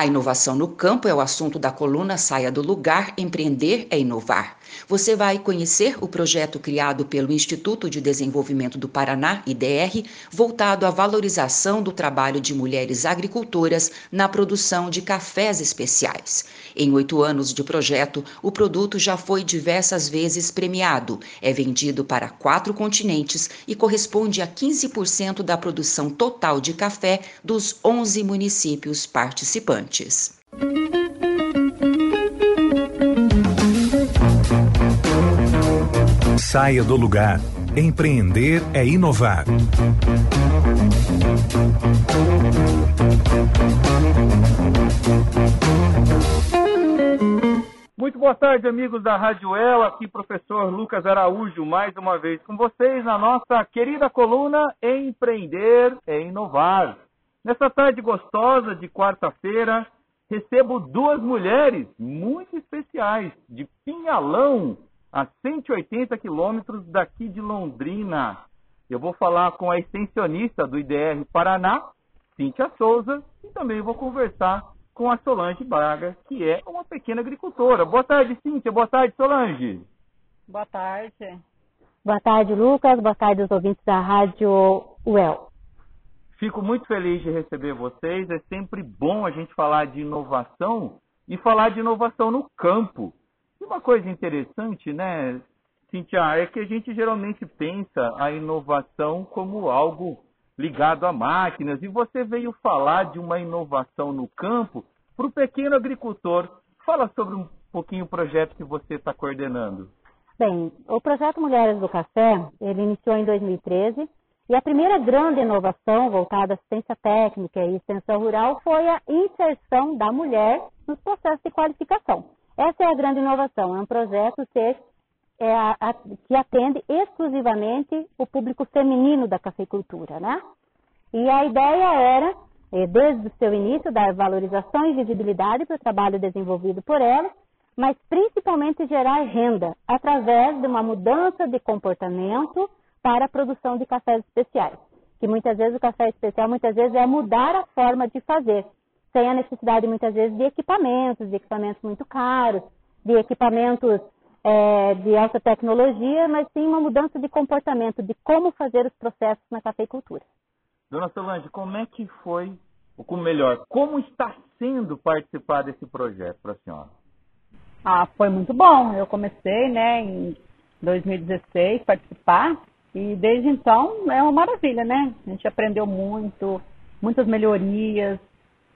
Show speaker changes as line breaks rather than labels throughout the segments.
A inovação no campo é o assunto da coluna Saia do Lugar Empreender é Inovar. Você vai conhecer o projeto criado pelo Instituto de Desenvolvimento do Paraná, IDR, voltado à valorização do trabalho de mulheres agricultoras na produção de cafés especiais. Em oito anos de projeto, o produto já foi diversas vezes premiado, é vendido para quatro continentes e corresponde a 15% da produção total de café dos 11 municípios participantes
Saia do lugar. Empreender é inovar.
Muito boa tarde, amigos da Rádio El. Aqui, professor Lucas Araújo, mais uma vez com vocês na nossa querida coluna Empreender é Inovar. Nessa tarde gostosa de quarta-feira, recebo duas mulheres muito especiais, de Pinhalão, a 180 quilômetros daqui de Londrina. Eu vou falar com a extensionista do IDR Paraná, Cíntia Souza, e também vou conversar com a Solange Braga, que é uma pequena agricultora. Boa tarde, Cíntia. Boa tarde, Solange.
Boa tarde. Boa tarde, Lucas. Boa tarde aos ouvintes da Rádio UEL.
Fico muito feliz de receber vocês. É sempre bom a gente falar de inovação e falar de inovação no campo. E uma coisa interessante, né, Cintia, é que a gente geralmente pensa a inovação como algo ligado a máquinas. E você veio falar de uma inovação no campo para o pequeno agricultor. Fala sobre um pouquinho o projeto que você está coordenando.
Bem, o projeto Mulheres do Café, ele iniciou em 2013 e a primeira grande inovação voltada à assistência técnica e extensão rural foi a inserção da mulher nos processos de qualificação. Essa é a grande inovação, é um projeto ser, é, a, a, que atende exclusivamente o público feminino da cafeicultura, né? E a ideia era, eh, desde o seu início, dar valorização e visibilidade para o trabalho desenvolvido por ela, mas principalmente gerar renda através de uma mudança de comportamento para a produção de cafés especiais. Que muitas vezes o café especial muitas vezes é mudar a forma de fazer, sem a necessidade muitas vezes de equipamentos, de equipamentos muito caros, de equipamentos é, de alta tecnologia, mas sim uma mudança de comportamento, de como fazer os processos na cafeicultura.
Dona Solange, como é que foi, ou melhor, como está sendo participar desse projeto para a senhora?
Ah, foi muito bom. Eu comecei, né, em 2016 participar e desde então é uma maravilha, né? A gente aprendeu muito, muitas melhorias.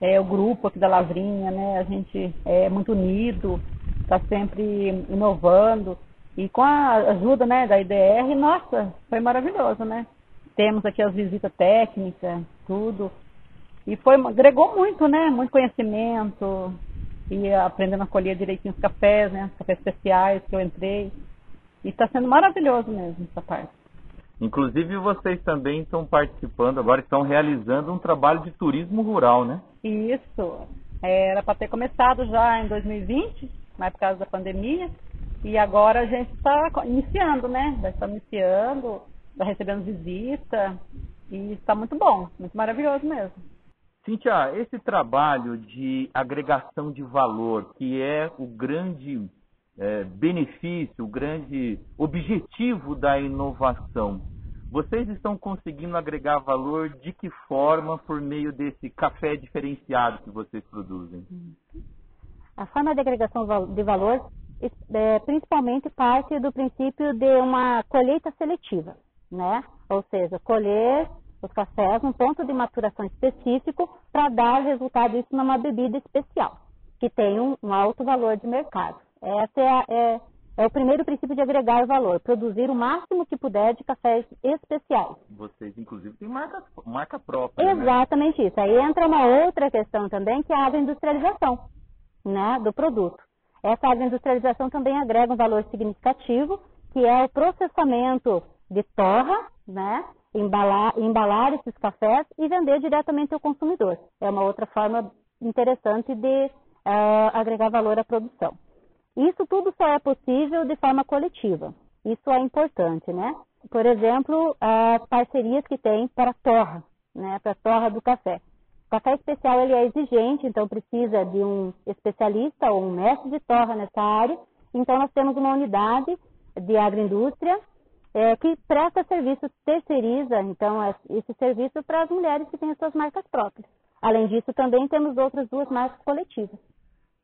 É, o grupo aqui da Lavrinha, né? A gente é muito unido, está sempre inovando. E com a ajuda né, da IDR, nossa, foi maravilhoso, né? Temos aqui as visitas técnicas, tudo. E foi, agregou muito, né? Muito conhecimento. E aprendendo a colher direitinho os cafés, né? Os cafés especiais que eu entrei. E está sendo maravilhoso mesmo essa parte.
Inclusive vocês também estão participando, agora estão realizando um trabalho de turismo rural, né?
Isso. Era para ter começado já em 2020, mas por causa da pandemia. E agora a gente está iniciando, né? Já está iniciando, está recebendo visita. E está muito bom, muito maravilhoso mesmo.
Cintia, esse trabalho de agregação de valor, que é o grande é, benefício, o grande objetivo da inovação, vocês estão conseguindo agregar valor de que forma por meio desse café diferenciado que vocês produzem?
A forma de agregação de valor é, principalmente parte do princípio de uma colheita seletiva, né? Ou seja, colher os cafés num ponto de maturação específico para dar resultado isso numa bebida especial, que tem um, um alto valor de mercado. Essa é, a, é é o primeiro princípio de agregar valor, produzir o máximo que puder de cafés especiais.
Vocês, inclusive, têm marca, marca própria.
Né? Exatamente né? isso. Aí entra uma outra questão também, que é a agroindustrialização né, do produto. Essa agroindustrialização também agrega um valor significativo, que é o processamento de torra, né, embalar, embalar esses cafés e vender diretamente ao consumidor. É uma outra forma interessante de uh, agregar valor à produção. Isso tudo só é possível de forma coletiva. Isso é importante, né? Por exemplo, as parcerias que tem para torra, né? Para torra do café. café especial ele é exigente, então precisa de um especialista ou um mestre de torra nessa área. Então nós temos uma unidade de agroindústria é, que presta serviço, terceiriza, então, esse serviço para as mulheres que têm as suas marcas próprias. Além disso, também temos outras duas marcas coletivas.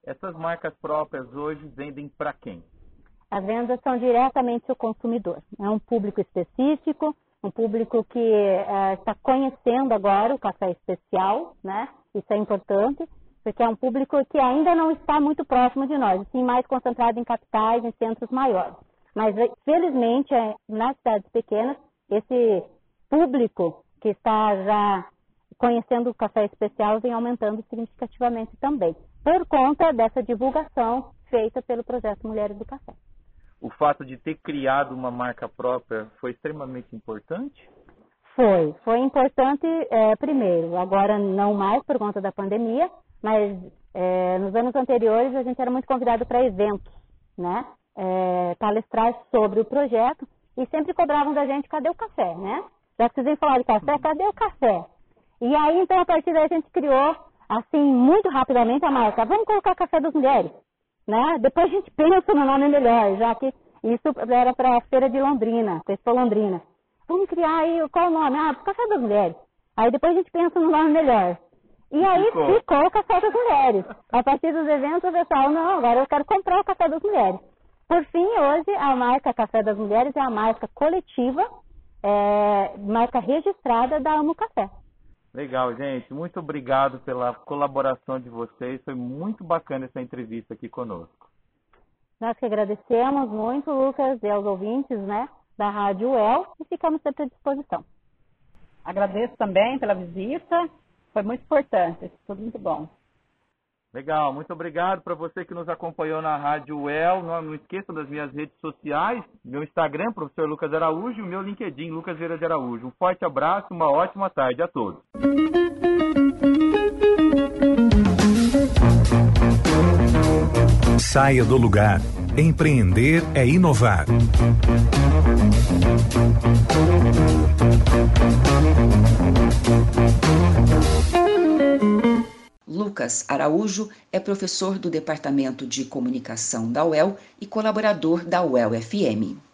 Essas marcas próprias hoje vendem para quem?
As vendas são diretamente ao consumidor. É um público específico, um público que é, está conhecendo agora o café especial, né? Isso é importante, porque é um público que ainda não está muito próximo de nós, sim mais concentrado em capitais, em centros maiores. Mas, felizmente, é, nas cidades pequenas, esse público que está já conhecendo o café especial vem aumentando significativamente também, por conta dessa divulgação feita pelo projeto Mulheres do Café.
O fato de ter criado uma marca própria foi extremamente importante?
Foi, foi importante é, primeiro, agora não mais por conta da pandemia, mas é, nos anos anteriores a gente era muito convidado para eventos, né? é, palestrar sobre o projeto e sempre cobravam da gente cadê o café, né? Já que vocês falar de café, cadê o café? E aí, então, a partir daí a gente criou, assim, muito rapidamente a marca, vamos colocar Café das Mulheres, né? Depois a gente pensa no nome melhor, já que isso era para a Feira de Londrina, Expo Londrina. Vamos criar aí, qual o nome? Ah, Café das Mulheres. Aí depois a gente pensa no nome melhor. E aí ficou, ficou o Café das Mulheres. A partir dos eventos, o pessoal, não, agora eu quero comprar o Café das Mulheres. Por fim, hoje a marca Café das Mulheres é a marca coletiva, é, marca registrada da Amo Café.
Legal, gente. Muito obrigado pela colaboração de vocês. Foi muito bacana essa entrevista aqui conosco.
Nós que agradecemos muito, Lucas, e aos ouvintes né, da Rádio UEL e ficamos sempre à disposição.
Agradeço também pela visita. Foi muito importante. Tudo muito bom.
Legal, muito obrigado para você que nos acompanhou na Rádio UEL. Não, não esqueça das minhas redes sociais, meu Instagram, professor Lucas Araújo, e o meu LinkedIn, Lucas Vieira de Araújo. Um forte abraço, uma ótima tarde a todos.
Saia do lugar. Empreender é inovar.
Lucas Araújo é professor do Departamento de Comunicação da UEL e colaborador da UEL FM.